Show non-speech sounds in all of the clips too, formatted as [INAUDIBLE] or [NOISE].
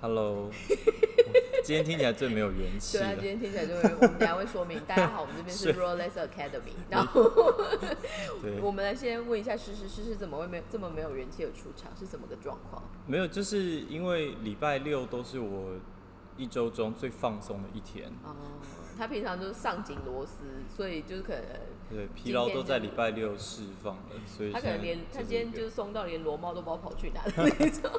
Hello，[LAUGHS] 今天听起来最没有元气对啊，今。天听起来就会，我们等一下会说明。大家好，我们这边是是 Rolex Academy，然后，我们来先问一下诗诗，诗诗怎么会没有这么没有元气的出场，是怎么个状况？没有，就是因为礼拜六都是我一周中最放松的一天，哦，他平常就是上紧螺丝，所以就是可能对，疲劳都在礼拜六释放了，所以他可能连他今天就是松到连螺帽都不知道跑去哪了那种。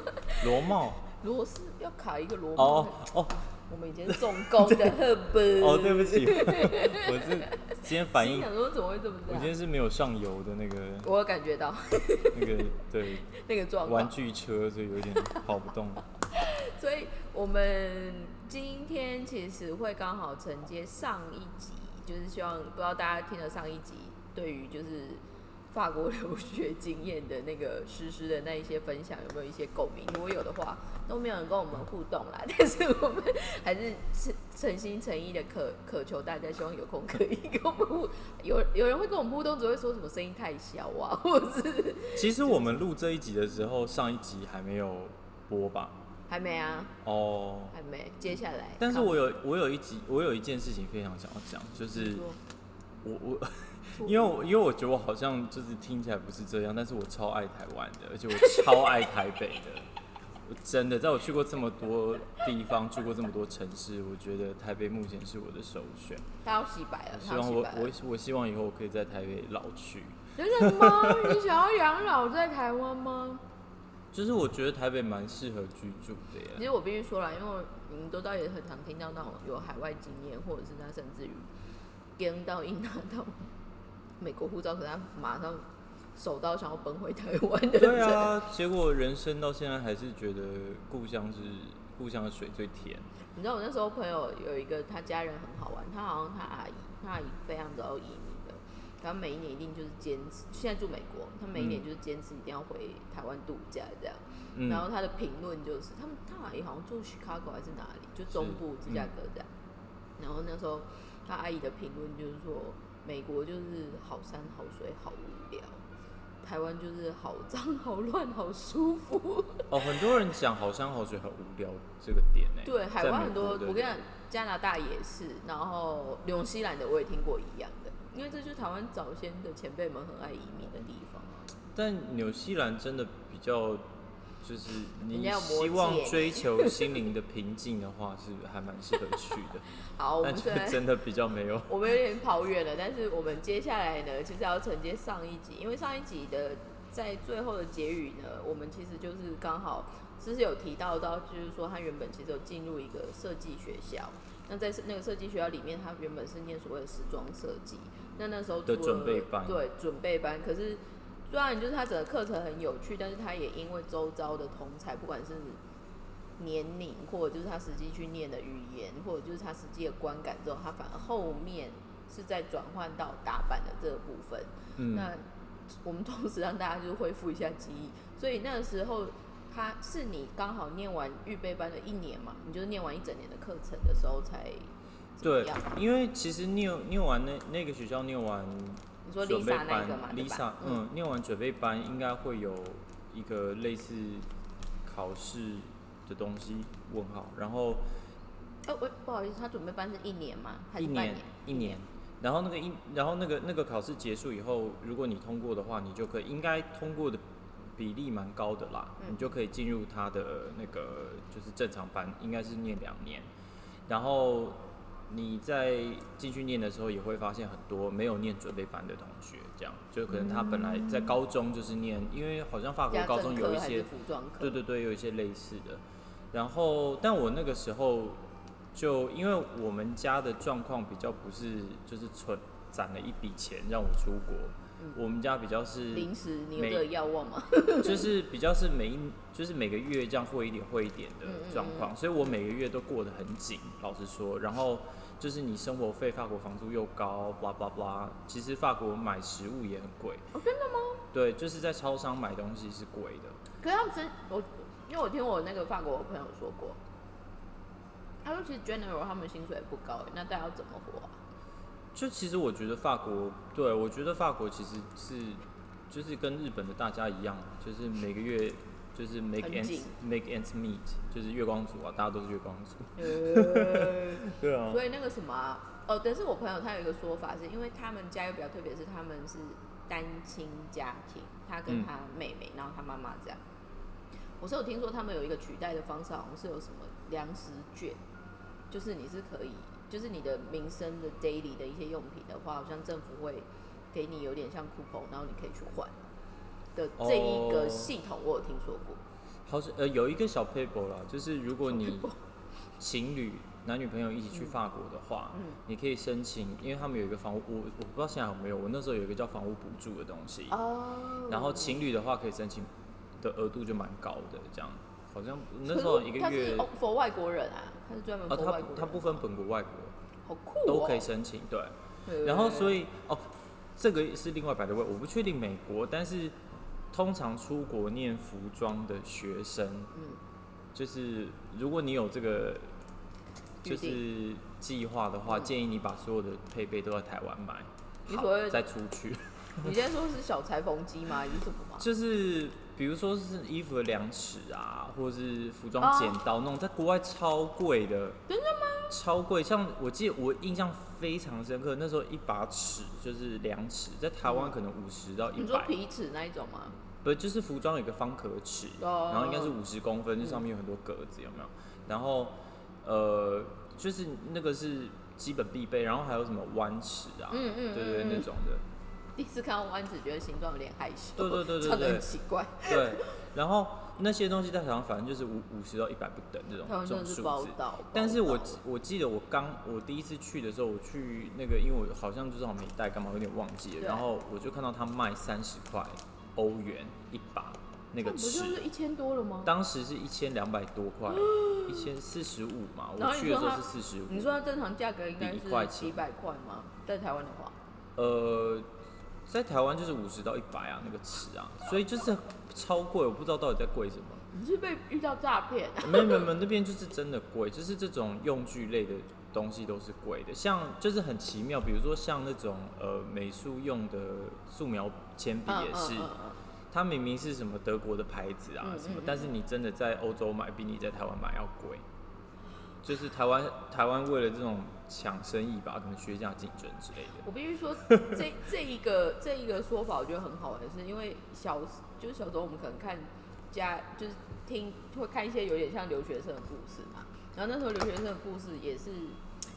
螺帽螺丝要卡一个螺母哦，哦我们以前是重工的，[LAUGHS] 赫本。哦，对不起，我是今天反应，心想说怎么会这么？我今天是没有上油的那个我有感觉到那个对 [LAUGHS] 那个状玩，具车，所以有点跑不动。所以我们今天其实会刚好承接上一集，就是希望不知道大家听了上一集，对于就是法国留学经验的那个诗诗的那一些分享有没有一些共鸣？如果有的话，都没有人跟我们互动啦，[LAUGHS] 但是我们还是诚诚心诚意的渴渴求大家，希望有空可以跟我们互有有人会跟我们互动，只会说什么声音太小啊，[LAUGHS] 或者是。其实我们录这一集的时候，上一集还没有播吧？还没啊，哦，还没，接下来，但是我有我有一集我有一件事情非常想要讲，就是我我我因为我因为我觉得我好像就是听起来不是这样，但是我超爱台湾的，[LAUGHS] 而且我超爱台北的。我真的，在我去过这么多地方，住过这么多城市，我觉得台北目前是我的首选。他要洗白了，希望我我我希望以后我可以在台北老去。真的吗？[LAUGHS] 你想要养老在台湾吗？就是我觉得台北蛮适合居住的耶。其实我必须说了，因为你们都倒也很常听到那种有海外经验，或者是他甚至于跟到一拿到美国护照，可是他马上手到想要奔回台湾的人。对啊，结果人生到现在还是觉得故乡是故乡的水最甜。你知道我那时候朋友有一个他家人很好玩，他好像他阿姨，他阿姨非常早移民的，他每一年一定就是坚持，现在住美国，他每一年就是坚持一定要回台湾度假这样。嗯，然后他的评论就是，他们他阿姨好像住 Chicago 还是哪里，就中部芝加哥这样。然后那时候他阿姨的评论就是说，美国就是好山好水好无聊，台湾就是好脏好乱好舒服。哦，很多人讲好山好水很无聊这个点呢。对，海湾很多，我跟你讲，加拿大也是，然后纽西兰的我也听过一样的，因为这就是台湾早先的前辈们很爱移民的地方啊。但纽西兰真的比较，就是你希望追求心灵的平静的话，是还蛮适合去的。好，我但就们现在真的比较没有。我们有点跑远了，但是我们接下来呢，其实要承接上一集，因为上一集的在最后的结语呢，我们其实就是刚好其实有提到到，就是说他原本其实有进入一个设计学校，那在那个设计学校里面，他原本是念所谓的时装设计，那那时候的准备班对准备班，可是虽然就是他整个课程很有趣，但是他也因为周遭的同才，不管是年龄，或者就是他实际去念的语言，或者就是他实际的观感之后，他反而后面是在转换到打板的这个部分。嗯，那我们同时让大家就是恢复一下记忆，所以那个时候他是你刚好念完预备班的一年嘛，你就是念完一整年的课程的时候才对样？，因为其实念念完那那个学校念完你说准备 Lisa 那班个嘛，Lisa，嗯，念完准备班应该会有一个类似考试的东西问号，然后哦，我，不好意思，他准备班是一年吗？还一年？一年，然后那个一然后那个那个考试结束以后，如果你通过的话，你就可以应该通过的比例蛮高的啦，嗯。你就可以进入他的那个就是正常班，应该是念两年，然后你在进去念的时候，也会发现很多没有念准备班的同学，这样就可能他本来在高中就是念，因为好像法国高中有一些服装课？对对对，有一些类似的。然后，但我那个时候就因为我们家的状况比较不是，就是存攒了一笔钱让我出国。嗯我们家比较是，临时你有这个要望吗？[LAUGHS] 就是比较是每一，就是每个月这样汇一点汇一点的嗯嗯状况，所以我每个月都过得很紧，老实说。然后就是你生活费，法国房租又高，blah blah blah。其实法国买食物也很贵。哦，真的吗？对，就是在超商买东西是贵的。可是他们真我，因为我听我那个法国朋友说过，他说其实 general 他们薪水也不高，那大家要怎么活啊？就其实我觉得法国，对我觉得法国其实是就是跟日本的大家一样，就是每个月就就是 make 很 ends 紧 make ends meet，就是月光族啊，大家都是月光族。呃 [LAUGHS] 对啊，所以那个什么啊、哦，但是我朋友他有一个说法，是因为他们家又比较特别，是他们是单亲家庭，他跟嗯他妹妹，然后他妈妈这样。我是有听说他们有一个取代的方式，好像是有什么粮食券，就是你是可以，就是你的民生的 daily 的一些用品的话，好像政府会给你有点像 coupon，然后你可以去换的这一个哦系统，我有听说过。好像呃有一个小 paper 啦，就是如果你情侣男女朋友一起去法国的话，嗯你可以申请，因为他们有一个房屋，我我不知道现在有没有，我那时候有一个叫房屋补助的东西，哦然后情侣的话可以申请的额度就蛮高的，这样好像那时候一个他是月，哦 for 外国人啊，他是专门啊他外国人。他不分本国外国好酷哦，都可以申请，对。对。然后所以以哦，这个是另外摆的位，我不确定美国，但是通常出国念服装的学生，嗯，就是如果你有这个就是计划的话，嗯建议你把所有的配备都在台湾买，好你所谓再出去。[LAUGHS] 你现在说是小裁缝机吗？还是什么吗？就是比如说是衣服的量尺啊，或者是服哦装剪刀那种，在国外超贵的。真的吗？超贵，像我记得我印象非常深刻，那时候一把尺就是量尺，在台湾可能五十到一你说百、皮尺那一种吗？不就是服装有一个方壳尺，哦然后应该是五十公分，就上面有很多格子，有没有？然后呃，就是那个是基本必备，然后还有什么弯尺啊，嗯嗯对对那种的，第一次看到弯子，觉得形状有点害羞，对对对对长得对 [LAUGHS] 很奇怪。对，然后那些东西在台湾反正就是五五十到一百不等这种这种数字。但是我我记得我刚我第一次去的时候，我去那个，因为我好像就是好像没带，干嘛有点忘记了。然后我就看到他卖三十块欧元一把那个尺不就尺，是一千多了吗？当时是一千两百多块，[GASPS] 一千四十五嘛。我去的时候是四十五。你说它正常价格应该是一百块吗？在台湾的话，呃，在台湾就是五十到一百啊，那个尺啊，所以就是超贵，我不知道到底在贵什么。你是被遇到诈骗？没有没有没有，那边就是真的贵，就是这种用具类的东西都是贵的，像就是很奇妙，比如说像那种呃美术用的素描铅笔也是，嗯嗯嗯它明明是什么德国的牌子啊嗯什么嗯，但是你真的在欧洲买比你在台湾买要贵，就是台湾台湾为了这种抢生意吧，可能削价竞争之类的。我必须说，[LAUGHS] 这这一个这一个说法，我觉得很好玩，是因为小就是小时候我们可能看家就是听会看一些有点像留学生的故事嘛，然后那时候留学生的故事也是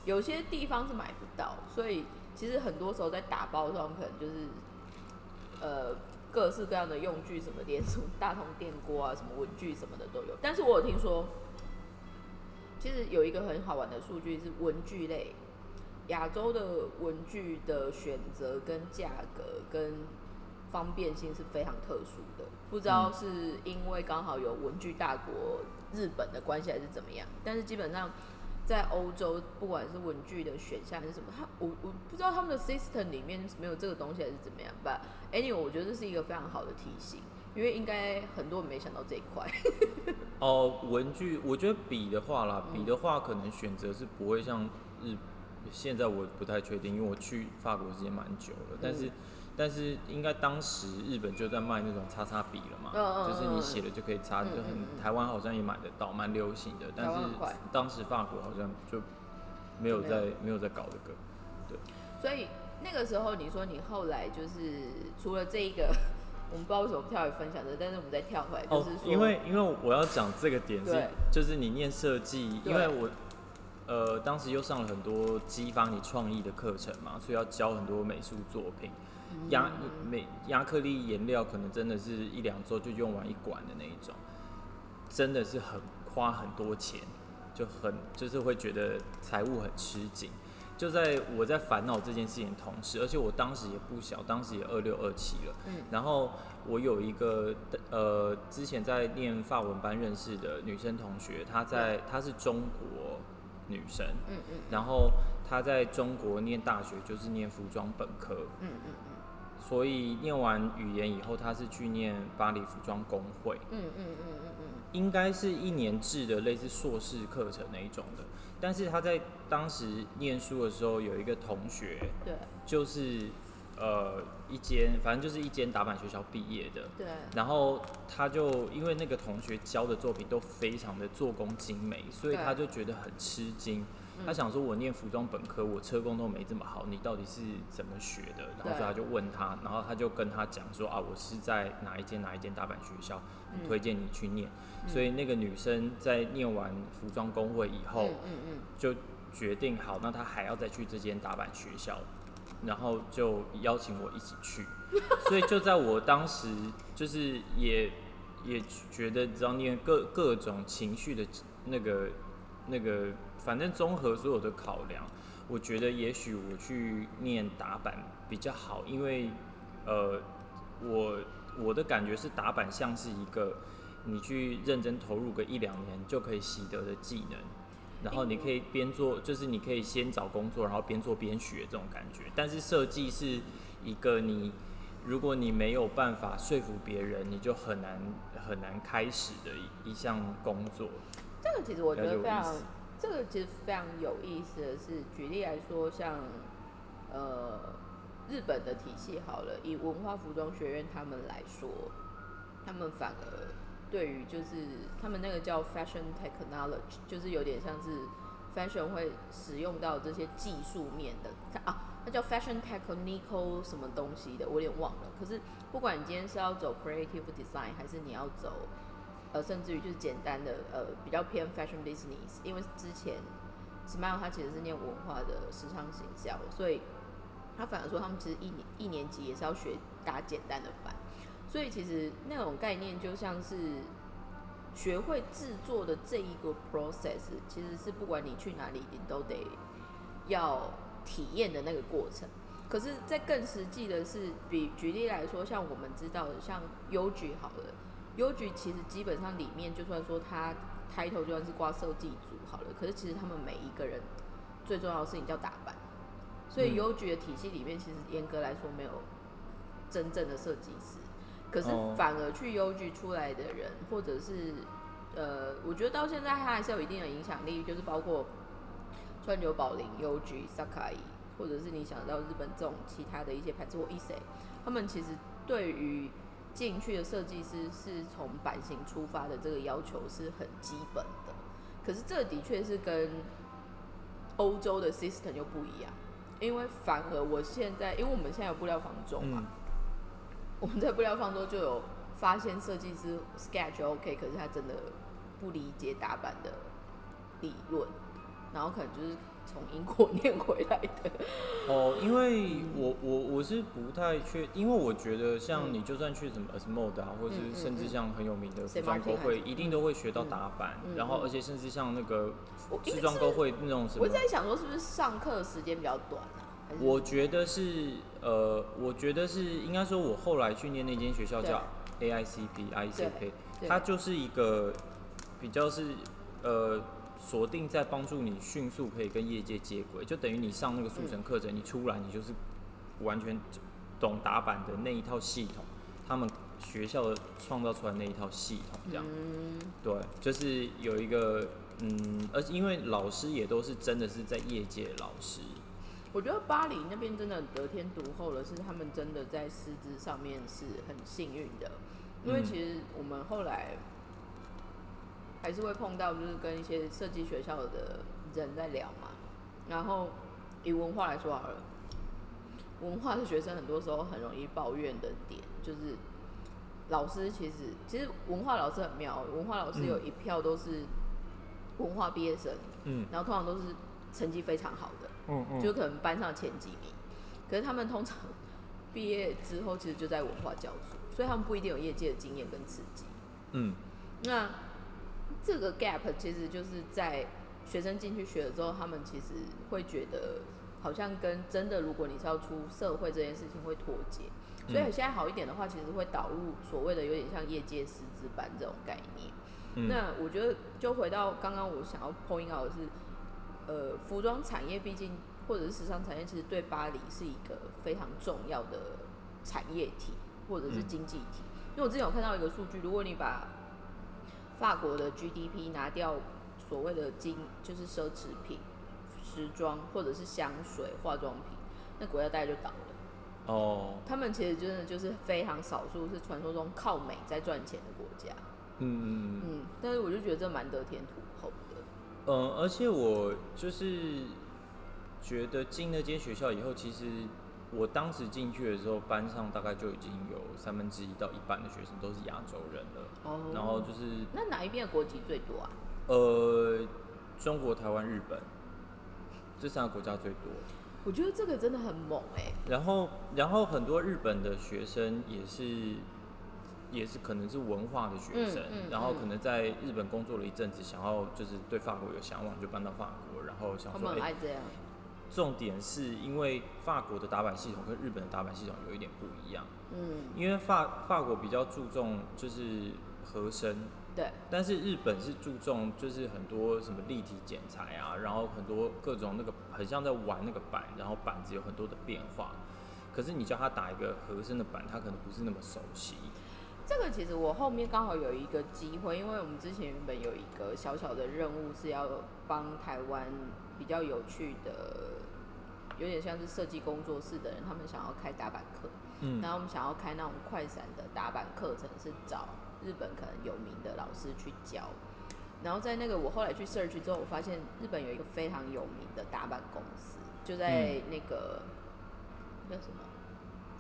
有些地方是买不到，所以其实很多时候在打包的时候，可能就是呃各式各样的用具，什么连什么大同电锅啊，什么文具什么的都有。但是我有听说，其实有一个很好玩的数据是文具类，亚洲的文具的选择跟价格跟方便性是非常特殊的，不知道是因为刚好有文具大国日本的关系还是怎么样，但是基本上在欧洲，不管是文具的选项还是什么，它我我不知道他们的 system 里面没有这个东西还是怎么样吧。Anyway，我觉得这是一个非常好的提醒，因为应该很多人没想到这一块。[LAUGHS] 哦，文具，我觉得笔的话啦，笔的话可能选择是不会像日，现在我不太确定，因为我去法国时间蛮久了，但是、但是应该当时日本就在卖那种擦擦笔了嘛，就是你写了就可以擦，嗯就很台湾好像也买得到，蛮流行的，但是当时法国好像就没有就没有在没有在搞这个，对。所以那个时候，你说你后来就是除了这一个，我们不知道为什么跳来分享的，但是我们再跳回来，就哦是，说，因为因为我要讲这个点是，就是你念设计，因为我呃当时又上了很多激发你创意的课程嘛，所以要教很多美术作品。亚美亚克力颜料可能真的是一两周就用完一管的那一种，真的是很花很多钱，就很就是会觉得财务很吃紧。就在我在烦恼这件事情的同时，而且我当时也不小，当时也二六二七了。嗯。然后我有一个呃，之前在念法文班认识的女生同学，她在她是中国女生，嗯嗯然后她在中国念大学就是念服装本科，嗯嗯。所以念完语言以后，她是去念巴黎服装工会，嗯嗯嗯嗯嗯。应该是一年制的类似硕士课程那一种的。但是他在当时念书的时候，有一个同学嗯，对，就是呃一间，反正就是一间打板学校毕业的。对，然后他就因为那个同学教的作品都非常的做工精美，所以他就觉得很吃惊。嗯他想说，我念服装本科，我车工都没这么好，你到底是怎么学的？然后所以他就问他，然后他就跟他讲说啊，我是在哪一间哪一间打板学校，很推荐你去念。所以那个女生在念完服装工会以后，嗯嗯嗯，就决定好，那她还要再去这间打板学校，然后就邀请我一起去。所以就在我当时，就是也也觉得，只要念各各种情绪的那个那个，反正综合所有的考量，我觉得也许我去念打板比较好，因为呃，我我的感觉是打板像是一个你去认真投入个一两年就可以习得的技能。然后你可以边做，就是你可以先找工作，然后边做边学这种感觉。但是设计是一个你，如果你没有办法说服别人，你就很难很难开始的一一项工作。这个其实我觉得非常这个其实非常有意思的是，举例来说，像呃日本的体系好了，以文化服装学院他们来说，他们反而对于就是他们那个叫 fashion technology，就是有点像是 fashion 会使用到这些技术面的它啊，它叫 fashion technical 什么东西的，我有点忘了。可是不管你今天是要走 creative design，还是你要走呃，甚至于就是简单的呃比较偏 fashion business，因为之前 Smile 他其实是念文化的时尚行销，所以他反而说他们其实一年一年级也是要学打简单的板，所以其实那种概念就像是学会制作的这一个 process，其实是不管你去哪里，你都得要体验的那个过程。可是，在更实际的是，比举例来说，像我们知道的，像优局好了，优局其实基本上里面，就算说他 title 就算是挂设计组好了，可是其实他们每一个人最重要的事情叫打扮。所以嗯。邮局的体系里面，其实严格来说没有真正的设计师，可是哦。反而去邮局出来的人，或者是呃，我觉得到现在他还是有一定的影响力，就是包括川久保玲、邮局、Sakai，或者是你想到日本这种其他的一些牌子或 e s 他们其实对于进去的设计师是从版型出发的这个要求是很基本的，可是这的确是跟欧洲的 system 又不一样，因为反而我现在，因为我们现在有布料方舟嘛，嗯，我们在布料方舟就有发现设计师 sketch OK，可是他真的不理解打版的理论，然后可能就是从英国念回来的。哦，因为我我我是不太确，因为我觉得像你就算去什么 Asmode 啊，或是嗯嗯。甚至像很有名的服装沟会，一定都会学到打板，嗯然后嗯而且甚至像那个我应该时装沟会那种什么我，在想说，是不是上课的时间比较短啊？我觉得是呃，我觉得是应该说，我后来去念那间学校叫 AICP ICP，它就是一个比较是呃锁定在帮助你迅速可以跟业界接轨，就等于你上那个速成课程，你出来你就是完全懂打板的那一套系统，他们学校创造出来那一套系统这样。嗯，对，就是有一个嗯，而且因为老师也都是真的是在业界老师，我觉得巴黎那边真的得天独厚的是，他们真的在师资上面是很幸运的，因为嗯。其实我们后来还是会碰到，就是跟一些设计学校的人在聊嘛。然后以文化来说好了，文化的学生很多时候很容易抱怨的点就是，老师其实其实文化老师很妙，文化老师有一票都是文化毕业生，嗯然后通常都是成绩非常好的。嗯嗯就可能班上前几名，可是他们通常毕业之后其实就在文化教书，所以他们不一定有业界的经验跟刺激。嗯那这个 gap 其实就是在学生进去学了之后，他们其实会觉得好像跟真的如果你是要出社会这件事情会脱节，所以嗯现在好一点的话，其实会导入所谓的有点像业界师资班这种概念。嗯，那我觉得就回到刚刚我想要 point out 的是，呃，服装产业毕竟或者是时尚产业，其实对巴黎是一个非常重要的产业体或者是嗯经济体。因为我之前有看到一个数据，如果你把法国的 GDP 拿掉所谓的金就是奢侈品、时装或者是香水、化妆品，那国家大概就倒了。哦，他们其实真的就是非常少数是传说中靠美在赚钱的国家。嗯嗯嗯，嗯，但是我就觉得这蛮得天独厚的。嗯，而且我就是觉得进那间学校以后，其实我当时进去的时候，班上大概就已经有三分之一到一半的学生都是亚洲人了。哦然后就是那哪一边的国籍最多啊？呃，中国、台湾、日本这三个国家最多。我觉得这个真的很猛哎、然后，然后很多日本的学生也是，也是可能是文化的学生，嗯嗯然后嗯可能在日本工作了一阵子，想要就是对法国有向往，就搬到法国，然后想说，哎、们爱这样。重点是因为法国的打板系统跟日本的打板系统有一点不一样，嗯，因为法法国比较注重就是和声，对，但是日本是注重就是很多什么立体剪裁啊，然后很多各种那个很像在玩那个板，然后板子有很多的变化。可是你叫他打一个和声的板，他可能不是那么熟悉。这个其实我后面刚好有一个机会，因为我们之前原本有一个小小的任务是要帮台湾比较有趣的，有点像是设计工作室的人，他们想要开打板课，嗯然后我们想要开那种快闪的打板课程，是找日本可能有名的老师去教。然后在那个我后来去 search 之后，我发现日本有一个非常有名的打板公司，就在那个、叫什么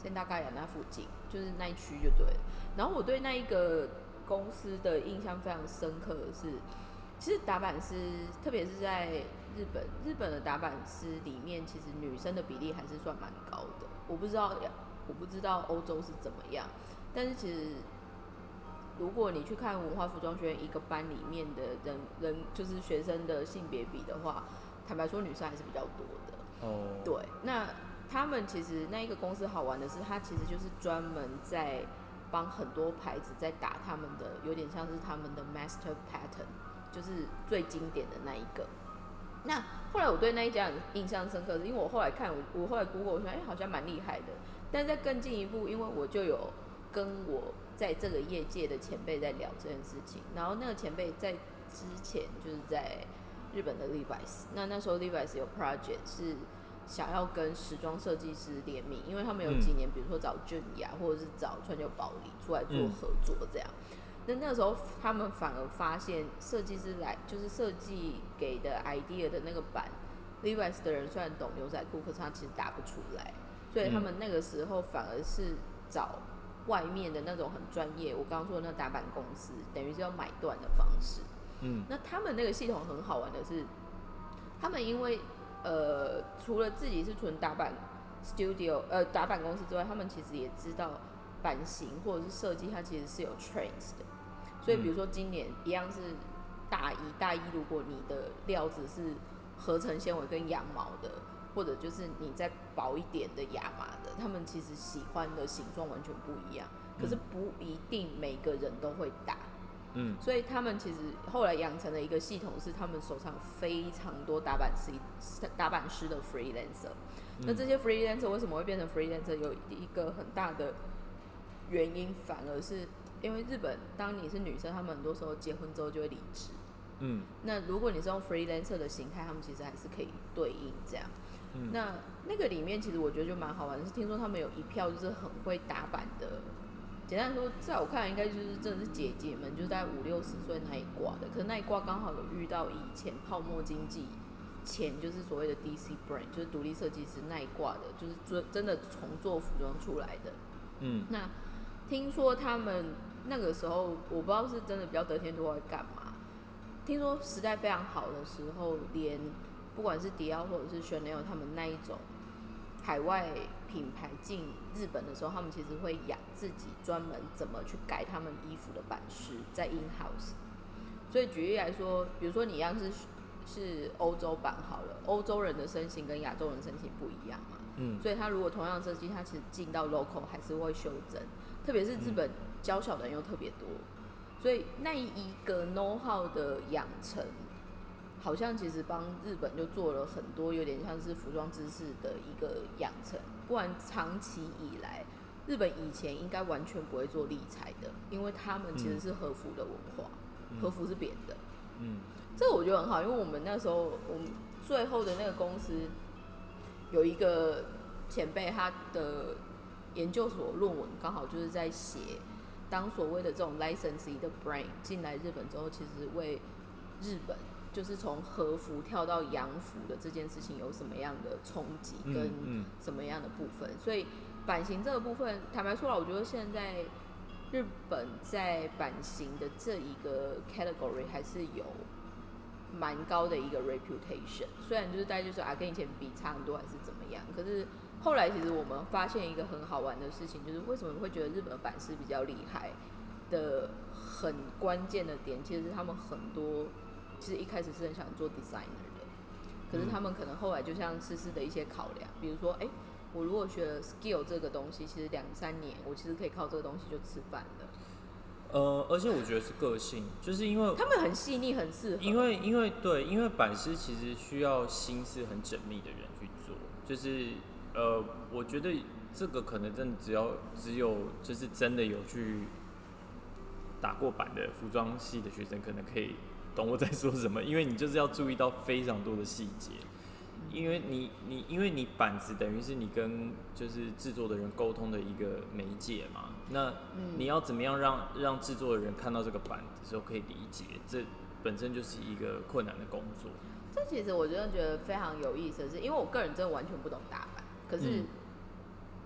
仙大嘎雅那附近，就是那一区就对了。然后我对那一个公司的印象非常深刻的是，其实打板师，特别是在日本，日本的打板师里面，其实女生的比例还是算蛮高的。我不知道，我不知道欧洲是怎么样，但是其实如果你去看文化服装学院一个班里面的人人就是学生的性别比的话，坦白说女生还是比较多的。哦，对，那他们其实那一个公司好玩的是，它其实就是专门在帮很多牌子在打他们的，有点像是他们的 master pattern，就是最经典的那一个。那后来我对那一家印象深刻，是因为我后来看我我后来 Google 我说，哎、好像蛮厉害的。但在更进一步，因为我就有跟我在这个业界的前辈在聊这件事情，然后那个前辈在之前就是在日本的 Levi's，那那时候 Levi's 有 project 是想要跟时装设计师联名，因为他们有几年，比如说找俊雅或者是找川久保玲出来做嗯合作这样。那那个时候他们反而发现设计师来就是设计给的 idea 的那个版，Levi's 的人虽然懂牛仔裤，可是他其实打不出来，所以他们那个时候反而是找外面的那种很专业，我刚刚说的那打版公司，等于是要买断的方式。嗯那他们那个系统很好玩的是，他们因为呃除了自己是纯打版 studio 呃打版公司之外，他们其实也知道版型或者是设计，它其实是有 trains 的。所以比如说今年一样是大一，大一如果你的料子是合成纤维跟羊毛的，或者就是你再薄一点的亚麻的，他们其实喜欢的形状完全不一样，可是不一定每个人都会打。嗯所以他们其实后来养成了一个系统，是他们手上非常多打板师、打板师的 freelancer。那这些 freelancer 为什么会变成 freelancer？有一个很大的原因，反而是因为日本，当你是女生，他们很多时候结婚之后就会离职。嗯那如果你是用 freelancer 的形态，他们其实还是可以对应这样。嗯那那个里面其实我觉得就蛮好玩的，是听说他们有一票就是很会打板的。简单说，在我看来，应该就是真的是姐姐们，就是在五六十岁那一挂的。可是那一挂刚好有遇到以前泡沫经济前，就是所谓的 DC brand，就是独立设计师那一挂的，就是真真的重做服装出来的。嗯那听说他们那个时候，我不知道是真的比较得天独厚，干嘛？听说时代非常好的时候，连不管是迪奥或者是 Chanel 他们那一种海外品牌进日本的时候，他们其实会养自己专门怎么去改他们衣服的版式，在 in house。所以举例来说，比如说你要是是欧洲版好了，欧洲人的身形跟亚洲人身形不一样嘛，嗯所以他如果同样设计，他其实进到 local 还是会修正，特别是日本娇小的人又特别多，所以那一个 know how 的养成，好像其实帮日本就做了很多有点像是服装知识的一个养成，不然长期以来，日本以前应该完全不会做理财的，因为他们其实是和服的文化，和服是扁的。嗯。这个我觉得很好，因为我们那时候我们最后的那个公司有一个前辈，他的研究所论文，刚好就是在写，当所谓的这种 licensee 的 brand 进来日本之后，其实为日本就是从和服跳到洋服的这件事情有什么样的冲击嗯跟嗯什么样的部分，所以版型这个部分，坦白说了，我觉得现在日本在版型的这一个 category 还是有蛮高的一个 reputation。虽然就是大家就说啊，跟以前比差很多还是怎么样，可是后来其实我们发现一个很好玩的事情，就是为什么会觉得日本的版师比较厉害的很关键的点，其实是他们很多其实一开始是很想做 designer 的，可是他们可能后来就像思思的一些考量，比如说，哎、我如果学了 skill 这个东西，其实两三年我其实可以靠这个东西就吃饭了。呃，而且我觉得是个性，就是因为他们很细腻，很适合。因为因为对，因为版师其实需要心思很缜密的人去做，就是呃，我觉得这个可能真的只要只有就是真的有去打过版的服装系的学生，可能可以懂我在说什么，因为你就是要注意到非常多的细节。因为你你因为你板子等于是你跟就是制作的人沟通的一个媒介嘛，那嗯你要怎么样让让制作的人看到这个板的时候可以理解，这本身就是一个困难的工作。这其实我真的觉得非常有意思的是，因为我个人真的完全不懂打扮，可是嗯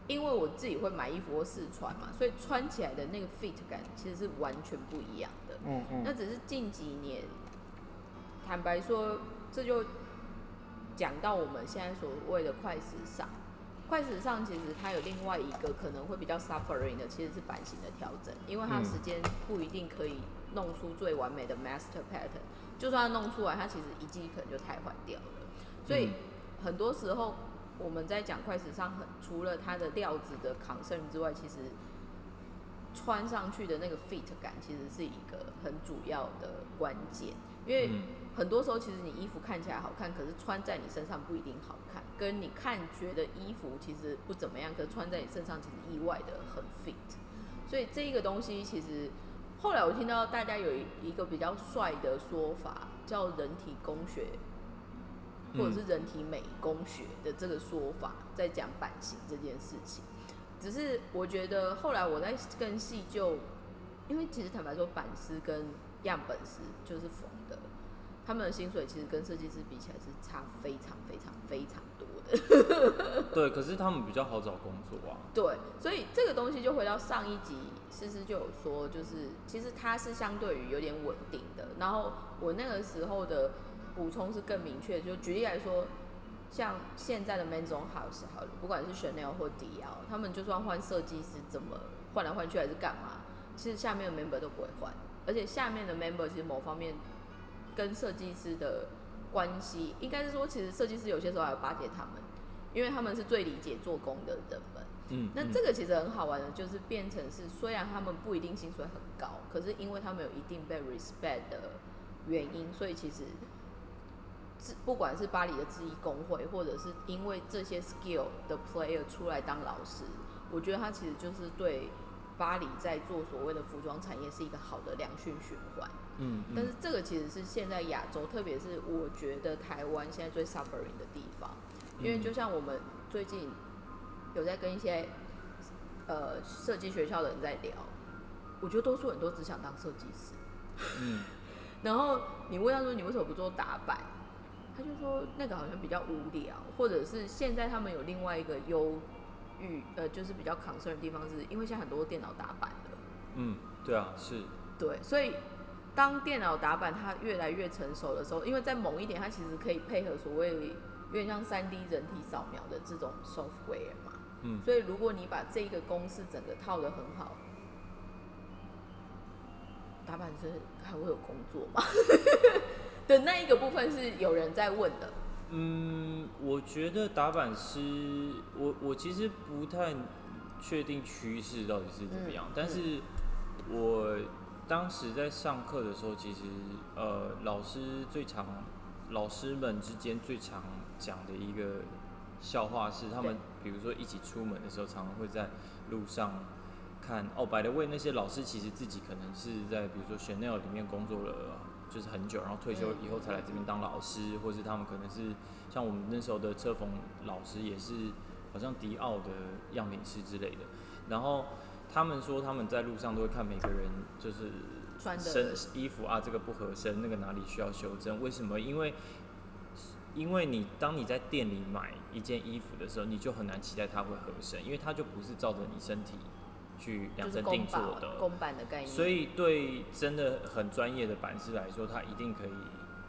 因为我自己会买衣服或试穿嘛，所以穿起来的那个 fit 感其实是完全不一样的。嗯嗯那只是近几年，坦白说，这就讲到我们现在所谓的快时尚。快时尚其实它有另外一个可能会比较 suffering 的，其实是版型的调整，因为它嗯时间不一定可以弄出最完美的 master pattern，就算它弄出来，它其实一季可能就太换掉了。所以嗯很多时候我们在讲快时尚很，除了它的料子的 concern 之外，其实穿上去的那个 fit 感其实是一个很主要的关键，因为嗯。很多时候其实你衣服看起来好看，可是穿在你身上不一定好看，跟你看觉得衣服其实不怎么样，可是穿在你身上其实意外的很 fit，所以这一个东西其实后来我听到大家有一一个比较帅的说法，叫人体工学或者是人体美工学的这个说法，在讲版型这件事情。只是我觉得后来我在更细就，因为其实坦白说，版师跟样本师就是缝的，他们的薪水其实跟设计师比起来是差非常非常非常多的。[LAUGHS] 对，可是他们比较好找工作啊。对，所以这个东西就回到上一集，思思就有说，就是其实它是相对于有点稳定的。然后我那个时候的补充是更明确，就举例来说，像现在的 Men's On House 好了，不管是 Chanel 或迪奥，他们就算换设计师，怎么换来换去还是干嘛，其实下面的 member 都不会换，而且下面的 member 其实某方面跟设计师的关系，应该是说，其实设计师有些时候还要巴结他们，因为他们是最理解做工的人们。嗯，嗯那这个其实很好玩的，就是变成是虽然他们不一定薪水很高，可是因为他们有一定被 respect 的原因，所以其实自不管是巴黎的制衣工会，或者是因为这些 skill 的 player 出来当老师，我觉得他其实就是对巴黎在做所谓的服装产业是一个好的良性循环。嗯，嗯但是这个其实是现在亚洲，特别是我觉得台湾现在最 suffering 的地方，因为就像我们最近有在跟一些呃设计学校的人在聊，我觉得多数人都只想当设计师。嗯 [LAUGHS] 然后你问他说你为什么不做打版，他就说那个好像比较无聊，或者是现在他们有另外一个忧郁，呃，就是比较 concern 的地方是，因为现在很多电脑打版的，嗯，对啊，是，对，所以当电脑打版它越来越成熟的时候，因为再猛一点，它其实可以配合所谓有点像三 D 人体扫描的这种 software 嘛。嗯所以如果你把这一个公式整个套的很好，打板是还会有工作吗？[LAUGHS] 的那一个部分是有人在问的。嗯，我觉得打板师，我我其实不太确定趋势到底是怎么样，嗯但是我当时在上课的时候，其实呃，老师最常老师们之间最常讲的一个笑话是，他们比如说一起出门的时候，常常会在路上看哦，百的为那些老师其实自己可能是在比如说 Chanel 里面工作了。就是很久，然后退休以后才来这边当老师，或是他们可能是像我们那时候的车缝老师，也是好像迪奥的样品师之类的，然后他们说他们在路上都会看每个人就是身衣服啊，这个不合身，那个哪里需要修正？为什么？因为因为你当你在店里买一件衣服的时候，你就很难期待它会合身，因为它就不是照着你身体去量身定做的。公版的概念。所以对真的很专业的版师来说，他一定可以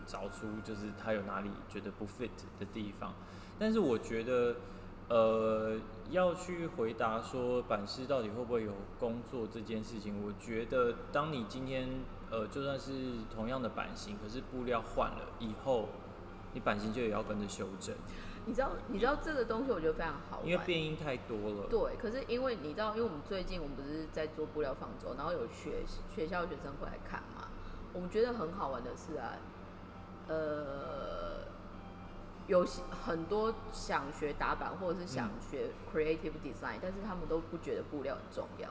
找出就是他有哪里觉得不 fit 的地方。但是我觉得，呃，要去回答说版师到底会不会有工作这件事情，我觉得当你今天呃就算是同样的版型，可是布料换了以后，你版型就也要跟着修正，你知道，你知道这个东西我觉得非常好玩，因为变音太多了。对，可是因为你知道，因为我们最近我们不是在做布料方舟，然后有学学校学生会来看嘛，我们觉得很好玩的是啊，呃，有些很多想学打板或者是想学 creative design，、但是他们都不觉得布料很重要。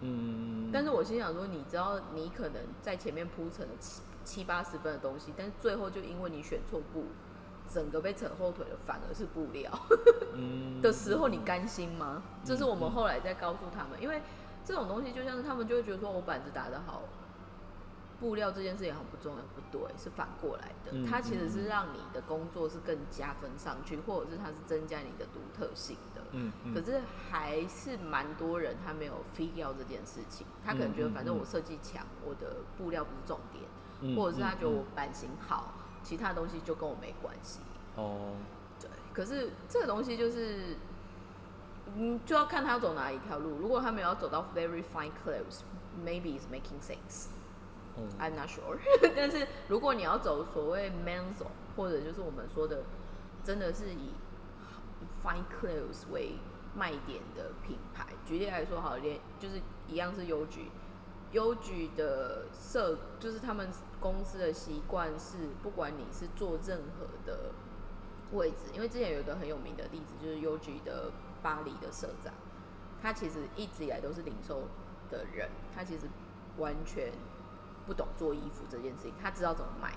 嗯，但是我心想说，你知道你可能在前面铺成了七七八十分的东西，但是最后就因为你选错布，整个被扯后腿的反而是布料。嗯 [LAUGHS] 的时候，你甘心吗？这是我们后来在告诉他们，因为这种东西就像是他们就会觉得说我板子打得好，布料这件事情很不重要，不对，是反过来的。嗯它其实嗯是让你的工作是更加分上去，或者是它是增加你的独特性的。嗯嗯可是还是蛮多人他没有 figure 掉这件事情，他可能觉得反正我嗯设计强，我的布料不是重点，嗯或者是他觉得嗯我版型好，其他东西就跟我没关系。哦。对，可是这个东西就是，嗯，就要看他要走哪一条路。如果他们要走到 very fine clothes，maybe is making sense。哦 I'm not sure。[LAUGHS] 但是如果你要走所谓 men's 或者就是我们说的，真的是以 fine clothes 为卖点的品牌，举例来说，好，连就是一样是邮局，邮局的设就是他们公司的习惯是，不管你是做任何的位置，因为之前有一个很有名的例子，就是邮局的巴黎的社长，他其实一直以来都是零售的人，他其实完全不懂做衣服这件事情，他知道怎么卖。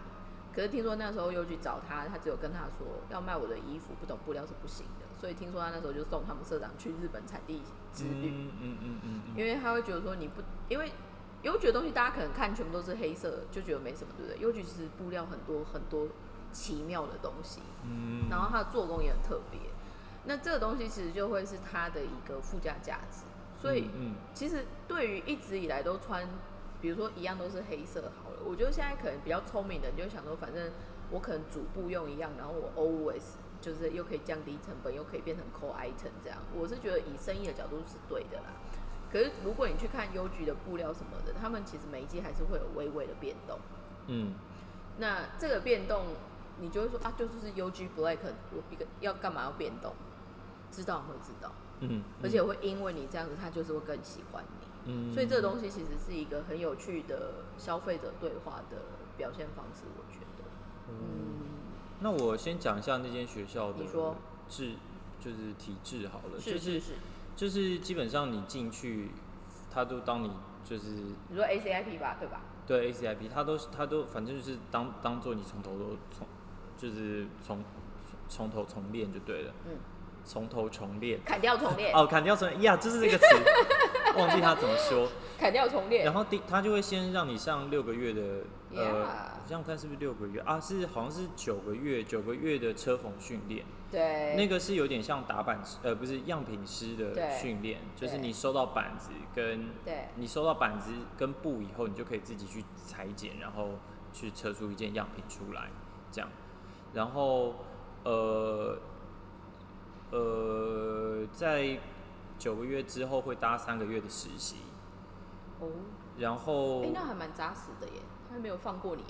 可是听说那时候又去找他，他只有跟他说要卖我的衣服，不懂布料是不行的。所以听说他那时候就送他们社长去日本产地之旅，嗯嗯嗯嗯嗯，因为他会觉得说你不，因为邮局的东西大家可能看全部都是黑色，就觉得没什么，对不对？邮局其实布料很多很多奇妙的东西，嗯然后它的做工也很特别。那这个东西其实就会是它的一个附加价值。所以嗯其实对于一直以来都穿，比如说一样都是黑色好了，我觉得现在可能比较聪明的，你就想说，反正我可能主部用一样，然后我 always 就是又可以降低成本，又可以变成 core item 这样。我是觉得以生意的角度是对的啦。可是如果你去看邮局的布料什么的，他们其实每一季还是会有微微的变动。嗯那这个变动，你就会说啊，就是 UG Black，我一个要干嘛要变动？知道会知道，嗯，而且会因为你这样子，他就是会更喜欢你。嗯，所以这个东西其实是一个很有趣的消费者对话的表现方式，我觉得。嗯，那我先讲一下那间学校的你说制，就是体制好了，就是是是。就是基本上你进去，他都当你就是你说 ACIP 吧，对吧？对 ACIP，他都他都反正就是当当做你从头都从就是从从头重练就对了，嗯，从头重练。砍掉重练，哦，砍掉重练呀，就是这个词，忘记他怎么说。砍掉重练然。后第他就会先让你上六个月的，呃想想看是不是六个月？啊？是好像是九个月，九个月的车缝训练。对，那个是有点像打板师，呃，不是样品师的训练，就是你收到板子跟对。你收到板子跟布以后，你就可以自己去裁剪，然后去测出一件样品出来，这样。然后呃呃，在九个月之后会搭三个月的实习，哦，然后哎、那还蛮扎实的耶，他没有放过你。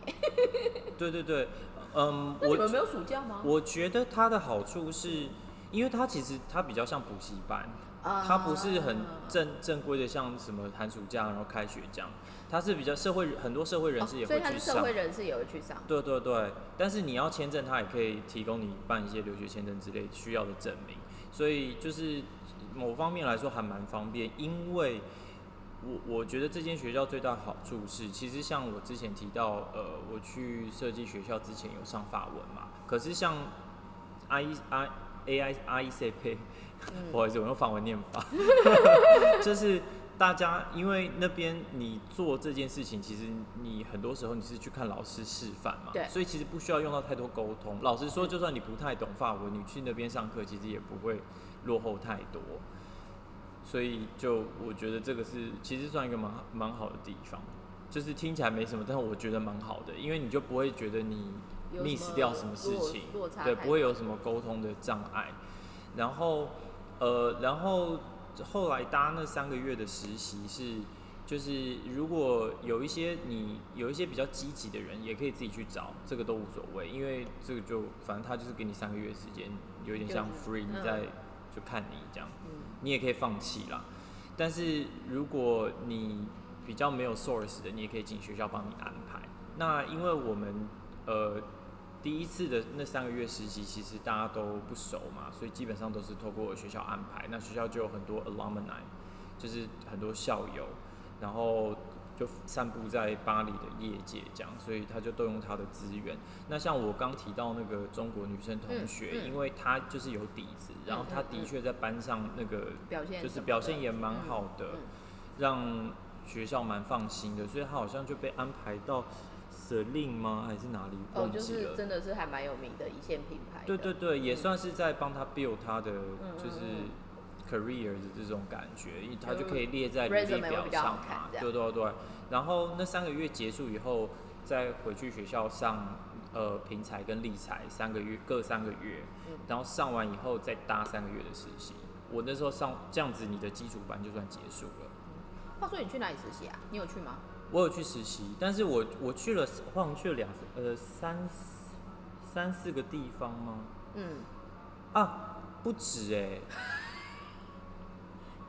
[LAUGHS] 对对对，嗯，我没有暑假吗？我觉得它的好处是，因为它其实它比较像补习班，啊它不是很正正规的，像什么寒暑假然后开学这样，它是比较社会很多社会人士也哦所以他是社会去上。会人士也会去上。对对对，但是你要签证，它也可以提供你办一些留学签证之类需要的证明，所以就是某方面来说还蛮方便。因为我我觉得这间学校最大的好处是，其实像我之前提到，呃，我去设计学校之前有上法文嘛，可是像 I I A I I C P [LAUGHS] 不好意思，我用法文念法，[LAUGHS] 就是大家因为那边你做这件事情，其实你很多时候你是去看老师示范嘛，对所以其实不需要用到太多沟通。老实说，就算你不太懂法文，你去那边上课，其实也不会落后太多。所以就我觉得这个是其实算一个蛮蛮好的地方，就是听起来没什么，但我觉得蛮好的，因为你就不会觉得你 miss 掉什么事情，对，不会有什么沟通的障碍。然后，呃，然后后来搭那三个月的实习是，就是如果有一些你有一些比较积极的人，也可以自己去找，这个都无所谓，因为这个就反正他就是给你三个月时间，有点像 free，你嗯在就看你这样。嗯你也可以放弃啦。但是如果你比较没有 source 的，你也可以请学校帮你安排。那因为我们呃第一次的那三个月实习，其实大家都不熟嘛，所以基本上都是透过学校安排。那学校就有很多 alumni，就是很多校友，然后就散布在巴黎的业界这样，所以他就动用他的资源。那像我刚提到那个中国女生同学，嗯嗯因为她就是有底子，然后她的确在班上那个表现就是表现也蛮好的，嗯让学校蛮放心的，所以她好像就被安排到 Celine 吗？还是哪里？哦，就。是真的是还蛮有名的一线品牌。对对对，也嗯算是在帮他 build 他的嗯就是嗯 career 的这种感觉，因为他就就可以列在履 resume 历表上嘛。对对对。然后那三个月结束以后，再回去学校上呃平才跟理财三个月，各三个月，嗯然后上完以后再搭三个月的实习。我那时候上这样子，你的基础班就算结束了。话说你去哪里实习啊？你有去吗？我有去实习，但是我我去了，我好像去了两呃三三四个地方吗？嗯，啊，不止哎、这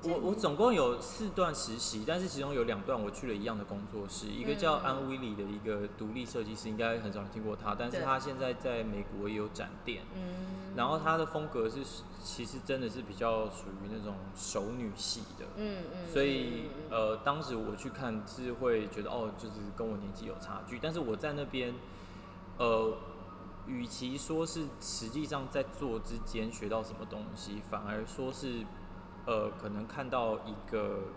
我我总共有四段实习，但是其中有两段我去了一样的工作室，一个叫嗯。安威里的一个独立设计师，应该很少人听过他，但是他现在在美国也有展店，嗯，然后他的风格是其实真的是比较属于那种熟女系的，嗯嗯，所以呃，当时我去看是会觉得哦，就是跟我年纪有差距，但是我在那边，呃，与其说是实际上在做之间学到什么东西，反而说是呃，可能看到一个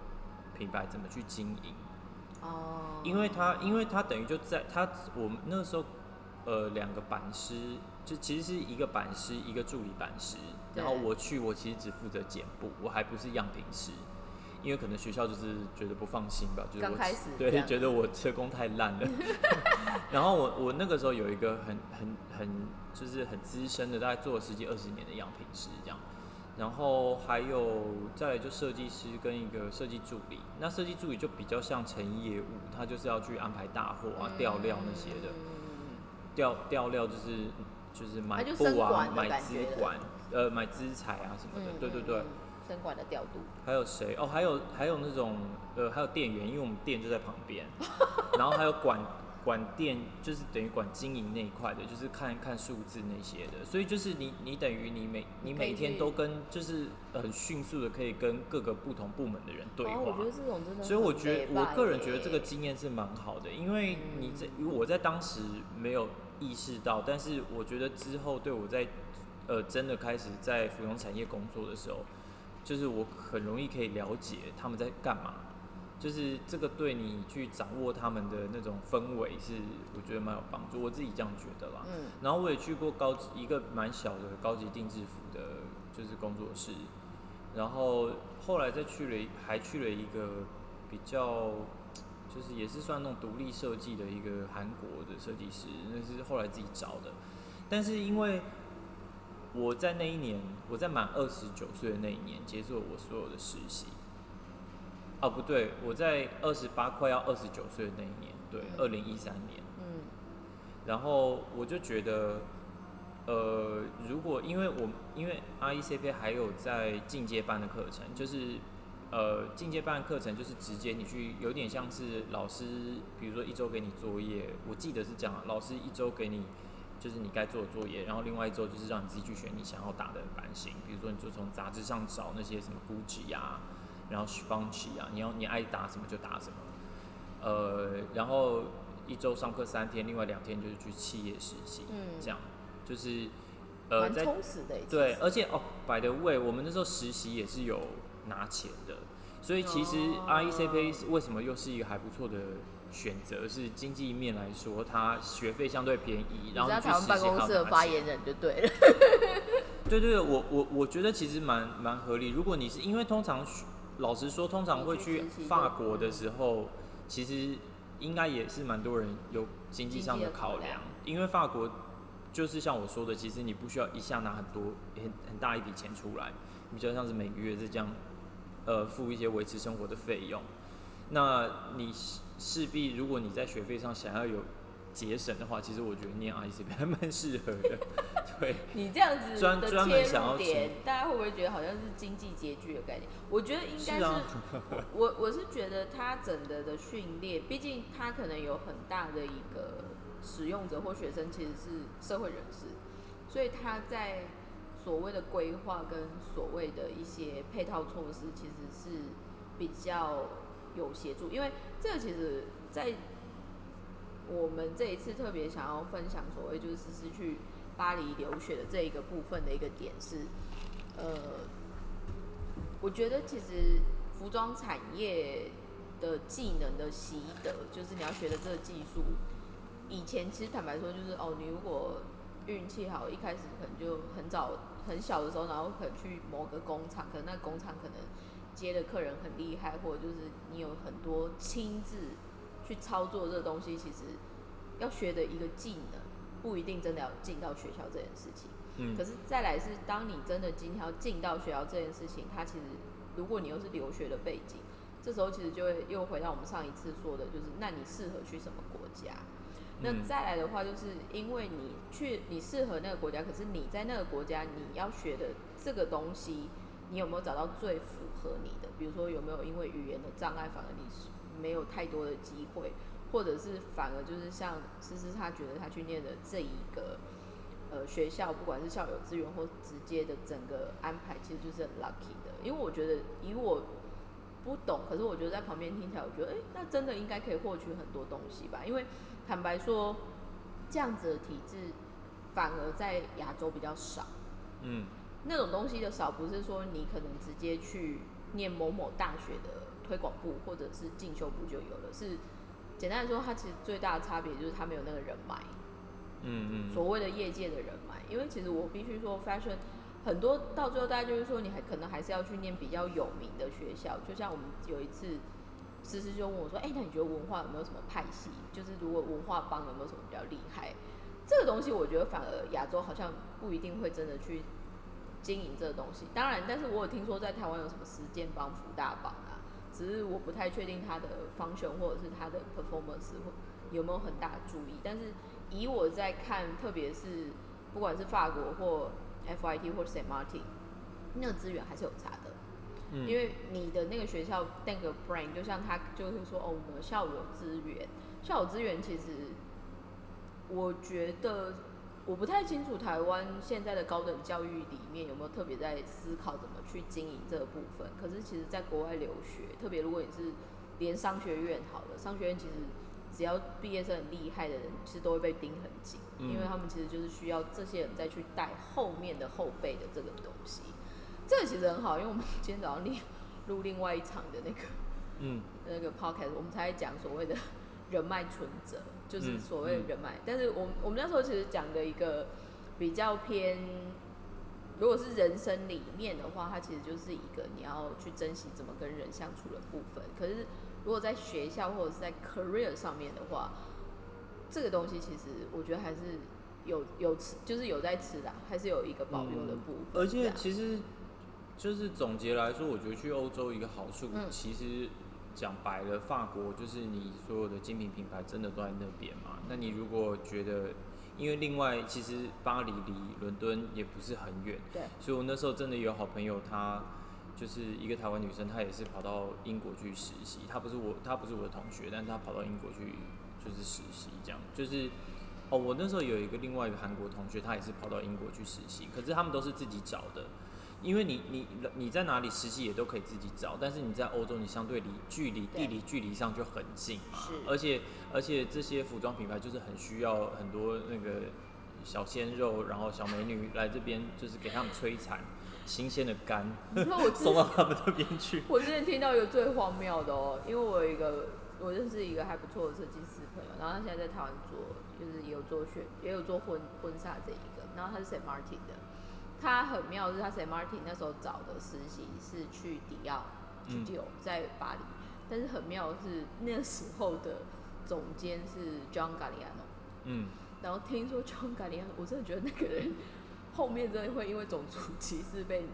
品牌怎么去经营，哦，因为他因为他等于就在他我们那时候呃两个版师，就其实是一个版师一个助理版师，然后我去我其实只负责剪布，我还不是样品师。因为可能学校就是觉得不放心吧，就是我刚开始 [LAUGHS] 对觉得我车工太烂了，[LAUGHS] 然后我我那个时候有一个很很很就是很资深的，大概做了十几二十年的样品师这样，然后还有再来就设计师跟一个设计助理，那设计助理就比较像成业务，他就是要去安排大货啊、调料那些的，嗯调调料就是就是买布啊买资管、呃买资材啊什么的，对对对。嗯生管的调度，还有谁？哦，还有还有那种呃，还有店员，因为我们店就在旁边，[LAUGHS] 然后还有管管店，就是等于管经营那一块的，就是看看数字那些的。所以就是你你等于你每你每天都跟就是很迅速的可以跟各个不同部门的人对话。哦，我觉得这种真的所以我觉得，我个人觉得这个经验是蛮好的，因为你在我在当时没有意识到，但是我觉得之后对我在呃真的开始在服装产业工作的时候，就是我很容易可以了解他们在干嘛，就是这个对你去掌握他们的那种氛围是我觉得蛮有帮助，我自己这样觉得啦。嗯然后我也去过高级一个蛮小的高级定制服的，就是工作室，然后后来再去了一，还去了一个比较，就是也是算那种独立设计的一个韩国的设计师，那是后来自己找的，但是因为我在那一年，我在满二十九岁的那一年结束了我所有的实习。哦，不对，我在二十八快要二十九岁的那一年，对，二零一三年。嗯然后我就觉得，呃，如果因为我因为 RECP 还有在进阶班的课程，就是呃进阶班的课程就是直接你去，有点像是老师，比如说一周给你作业，我记得是这样，老师一周给你就是你该做的作业，然后另外一周就是让你自己去选你想要打的版型，比如说你就从杂志上找那些什么 GUCCI 啊，然后 Givenchy 啊，你要你爱打什么就打什么，呃，然后一周上课三天，另外两天就是去企业实习，嗯这样就是呃，蛮在充实的对，而且哦，by the way，我们那时候实习也是有拿钱的，所以其实哦 RECP 为什么又是一个还不错的选择？是经济面来说，它学费相对便宜，然后去实习公室的发言人就对了。对对对，我我我觉得其实蛮蛮合理。如果你是因为通常去老实说，通常会去法国的时候，其实应该也是蛮多人有经济上的考考量。量，因为法国就是像我说的，其实你不需要一下拿很多很很大一笔钱出来，比较像是每个月是这样，呃，付一些维持生活的费用。那你势势必如果你在学费上想要有节省的话，其实我觉得念 ICP 还蛮适合的，[LAUGHS] 对。你这样子专的专门切想要入点，大家会不会觉得好像是经济拮据的概念？我觉得应该是，是啊我我是觉得他整个的训练，毕竟他可能有很大的一个使用者或学生其实是社会人士，所以他在所谓的规划跟所谓的一些配套措施，其实是比较有协助，因为这个其实在我们这一次特别想要分享所谓就是是去巴黎留学的这一个部分的一个点是，呃，我觉得其实服装产业的技能的习得，就是你要学的这个技术，以前其实坦白说就是哦，你如果运气好，一开始可能就很早很小的时候，然后可能去某个工厂，可能那工厂可能接的客人很厉害，或者就是你有很多亲自去操作这个东西，其实要学的一个技能，不一定真的要进到学校这件事情。嗯可是再来是，当你真的今天要进到学校这件事情，它其实如果你又是留学的背景，这时候其实就会又回到我们上一次说的，就是那你适合去什么国家？那嗯再来的话，就是因为你去你适合那个国家，可是你在那个国家你要学的这个东西，你有没有找到最符合你的？比如说有没有因为语言的障碍，反而你是没有太多的机会，或者是反而就是像思思他觉得他去念的这一个呃学校，不管是校友资源或直接的整个安排，其实就是很 lucky 的。因为我觉得以我不懂，可是我觉得在旁边听起来，我觉得哎、诶那真的应该可以获取很多东西吧。因为坦白说，这样子的体制反而在亚洲比较少。嗯那种东西的少，不是说你可能直接去念某某大学的推广部或者是进修部就有了。是简单来说，它其实最大的差别就是它没有那个人脉。嗯嗯，所谓的业界的人脉，因为其实我必须说，fashion 很多到最后大家就是说，你还可能还是要去念比较有名的学校，就像我们有一次，思思就问我说，哎、那你觉得文化有没有什么派系？就是如果文化帮有没有什么比较厉害？这个东西我觉得反而亚洲好像不一定会真的去经营这个东西。当然，但是我有听说在台湾有什么实践帮、福大帮啊，只是我不太确定他的 function 或者是他的 performance 或有没有很大的注意。但是以我在看，特别是不管是法国或 FIT 或 Saint Martin，那个资源还是有差的。嗯因为你的那个学校那个 brain，就像他就是说，哦，我们校友资源，校友资源其实我觉得我不太清楚台湾现在的高等教育里面有没有特别在思考怎么去经营这个部分。可是其实，在国外留学，特别如果你是连商学院好了，商学院其实只要毕业生很厉害的人，其实都会被盯很紧，嗯因为他们其实就是需要这些人再去带后面的后辈的这个东西。这个其实很好，因为我们今天早上录录另外一场的那个嗯 [LAUGHS] 那个 podcast，我们才讲所谓的 [LAUGHS] 人脉存折，就是嗯所谓的人脉。但是我们我们那时候其实讲的一个比较偏，如果是人生里面的话，它其实就是一个你要去珍惜怎么跟人相处的部分。可是如果在学校或者是在 career 上面的话，这个东西其实我觉得还是有有吃，就是有在吃的，还是有一个保留的部分。而且其实就是总结来说，我觉得去欧洲一个好处，嗯其实讲白了，法国就是你所有的精品品牌真的都在那边嘛。那你如果觉得，因为另外其实巴黎离伦敦也不是很远，对，所以我那时候真的有好朋友，她就是一个台湾女生，她也是跑到英国去实习。她不是我，她不是我的同学，但是她跑到英国去就是实习，这样就是。哦，我那时候有一个另外一个韩国同学，他也是跑到英国去实习，可是他们都是自己找的，因为你你你在哪里实习也都可以自己找，但是你在欧洲，你相对离距离地理距离上就很近嘛。是，而且而且这些服装品牌就是很需要很多那个小鲜肉，然后小美女来这边，就是给他们摧残新鲜的肝，送到他们那边去。[LAUGHS] 我之前听到一个最荒谬的哦，因为我有一个我认识一个还不错的设计师朋友，然后他现在在台湾做，就是也有做选，也有做婚婚纱这一个，然后他是 Saint Martin 的，他很妙的是他 Saint Martin 那时候找的实习是去迪奥嗯 Studio 在巴黎，但是很妙的是那时候的总监是 John Galliano，嗯，然后听说 John Galliano，我真的觉得那个人后面真的会因为种族歧视被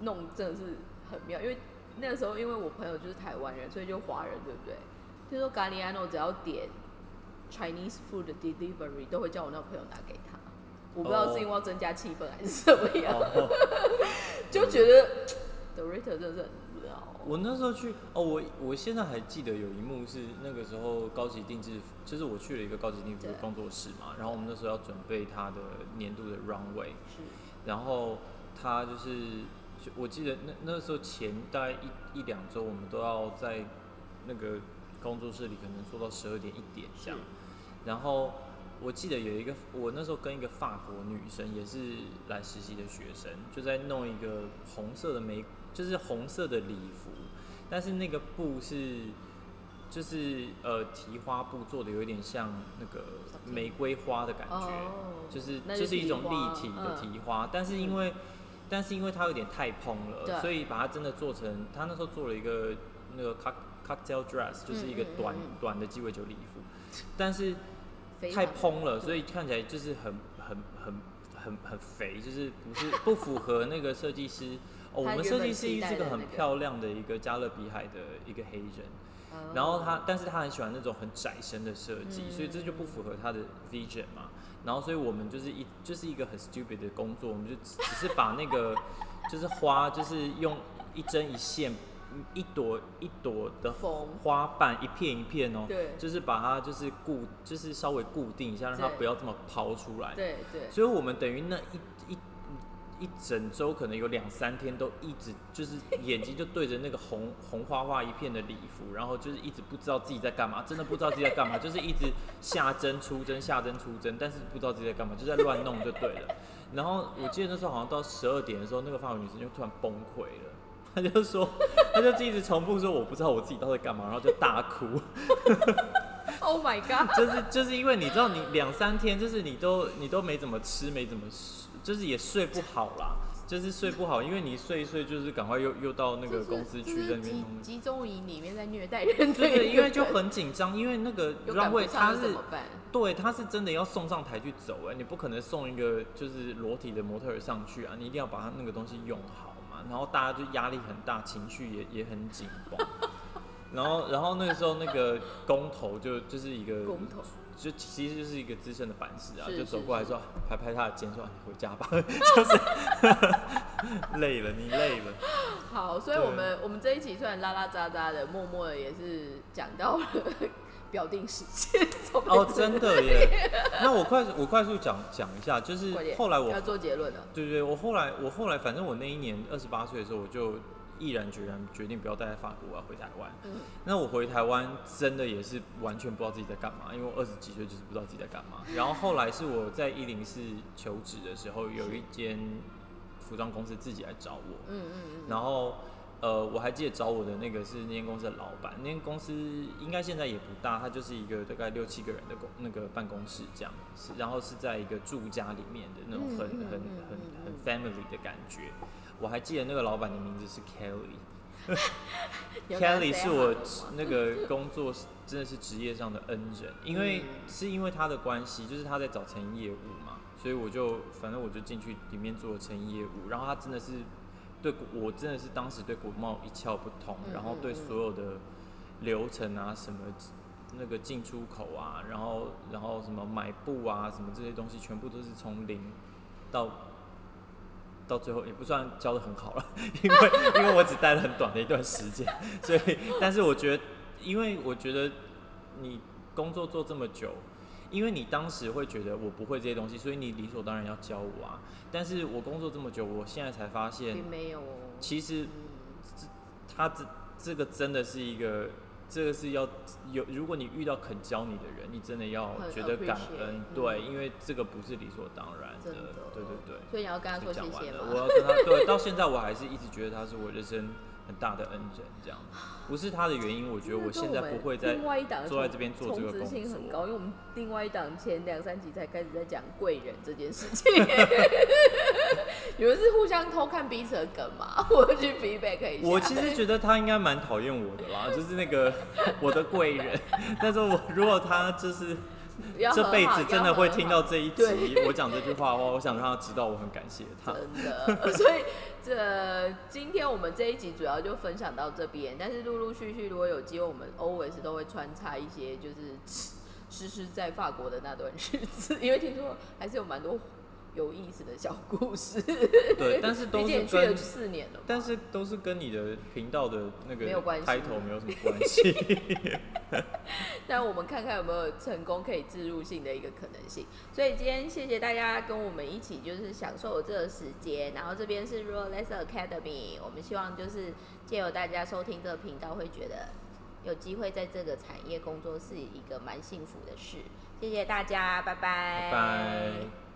弄，真的是很妙。因为那个时候，因为我朋友就是台湾人，所以就华人，对不对？听说 Galliano 只要点 Chinese food delivery，都会叫我那个朋友拿给他。我不知道是因为要增加气氛还是怎么样，哦，[LAUGHS] 就觉得 The Ritter 真的是很无聊。我那时候去哦，我我现在还记得有一幕是那个时候高级定制，就是我去了一个高级定制服工作室嘛，然后我们那时候要准备他的年度的 runway，是，然后他就是，就我记得那那时候前大概一一两周，我们都要在那个工作室里可能做到十二点一点这样。然后我记得有一个，我那时候跟一个法国女生也是来实习的学生，就在弄一个红色的玫，就是红色的礼服，但是那个布是。就是呃提花布做的有一点像那个玫瑰花的感觉，哦。就是就是一种立体的嗯提花，但是因为、但是因为它有点太蓬了，所以把它真的做成，他那时候做了一个那个 cock cocktail dress，就是一个短、嗯短的鸡尾酒礼服，但是非常太蓬了，所以看起来就是很很很很很肥，就是不是不符合那个设计师。[LAUGHS] 哦，我们设计师是个很漂亮的一个加勒比海的一个黑人，哦然后他，但是他很喜欢那种很窄身的设计，嗯所以这就不符合他的 vision 嘛。然后，所以我们就是一就是一个很 stupid 的工作，我们就只只是把那个 [LAUGHS] 就是花，就是用一针一线，一朵一朵的缝花瓣，一片一片哦，对就是把它就是固，就是稍微固定一下，让它不要这么抛出来。对对，所以我们等于那一一一整周可能有两三天都一直就是眼睛就对着那个红 [LAUGHS] 红花花一片的礼服，然后就是一直不知道自己在干嘛，真的不知道自己在干嘛，[LAUGHS] 就是一直下针出针下针出针，但是不知道自己在干嘛，就在乱弄就对了。然后我记得那时候好像到十二点的时候，那个法国女生就突然崩溃了。她就说，他就一直重复说我不知道我自己到底干嘛，然后就大哭。Oh my god！[LAUGHS] 就是就是因为你知道你两三天，就是你都你都没怎么吃，没怎么睡，就是也睡不好啦，就是睡不好，因为你睡一睡就是赶快又又到那个公司去在那边集弄。集中营里面在虐待人的对对，因为就很紧张，因为那个有让会他是？对他是真的要送上台去走哎，你不可能送一个就是裸体的模特儿上去啊，你一定要把他那个东西用好嘛，然后大家就压力很大，情绪也也很紧绷。然后，然后那个时候那个工头就就是一个工头就其实就是一个资深的板师啊，就走过来说，拍拍他的肩说：“啊你回家吧，[LAUGHS] 就是 [LAUGHS] 累了，你累了。好，所以我们我们这一集虽然拉拉杂杂的，默默的也是讲到了表定时间。[LAUGHS] ”哦，真的耶！那我快速我快速讲讲一下，就是后来我要做结论了。对对对，我后来我后来反正我那一年二十八岁的时候，我就毅然决然决定不要待在法国，我要回台湾。嗯，那我回台湾真的也是完全不知道自己在干嘛，因为我二十几岁就是不知道自己在干嘛。然后后来是我在一零四求职的时候，有一间服装公司自己来找我，嗯嗯嗯，然后呃我还记得找我的那个是那间公司的老板，那间公司应该现在也不大，它就是一个大概六七个人的公那个办公室这样，是然后是在一个住家里面的那种很很嗯很嗯很 family 的感觉。我还记得那个老板的名字是 Kelly。[LAUGHS] 有跟他 Kelly 是我那个工作真的是职业上的恩人，因为嗯是因为他的关系，就是他在找成业务嘛，所以我就反正我就进去里面做成业务，然后他真的是对我真的是当时对国贸一窍不通，嗯然后对所有的流程啊什么那个进出口啊，然后然后什么买布啊什么这些东西，全部都是从零到。到最后也不算教的很好了，[LAUGHS] 因为因为我只待了很短的一段时间，所以但是我觉得，因为我觉得你工作做这么久，因为你当时会觉得我不会这些东西，所以你理所当然要教我啊。但是我工作这么久，我现在才发现并，没有哦。其实嗯他这这个真的是一个这个是要有，如果你遇到肯教你的人，你真的要觉得感恩，嗯对，因为这个不是理所当然的对对对。所以你要跟他说谢谢吗？我要跟他对，到现在我还是一直觉得他是我人生很大的恩人，这样，不是他的原因，我觉得我现在不会再另外一档坐在这边做这个充值性很高，因为我们另外一档前两三集才开始在讲贵人这件事情。[LAUGHS] 你们是互相偷看彼此的梗嘛？[LAUGHS] 我去 feedback 一下。我其实觉得他应该蛮讨厌我的啦，就是那个我的贵人。[LAUGHS] 但是我如果他就是要 [LAUGHS] 这辈子真的会听到这一集我讲这句话的话，我想让他知道我很感谢他。[LAUGHS] 真的，所以这今天我们这一集主要就分享到这边，但是陆陆续续如果有机会，我们 always 都会穿插一些就是 [TSK] 诗诗在法国的那段日子，因为听说还是有蛮多有意思的小故事。对，[LAUGHS] 但是都是毕竟也去了跟，四年了，但是都是跟你的频道的那个没有关系开头没有什么关系。[LAUGHS] 那我们看看有没有成功可以置入性的一个可能性。所以今天谢谢大家跟我们一起就是享受这个时间，然后这边是 Rolex Academy，我们希望就是借由大家收听这个频道，会觉得有机会在这个产业工作是一个蛮幸福的事。谢谢大家，拜拜。拜拜。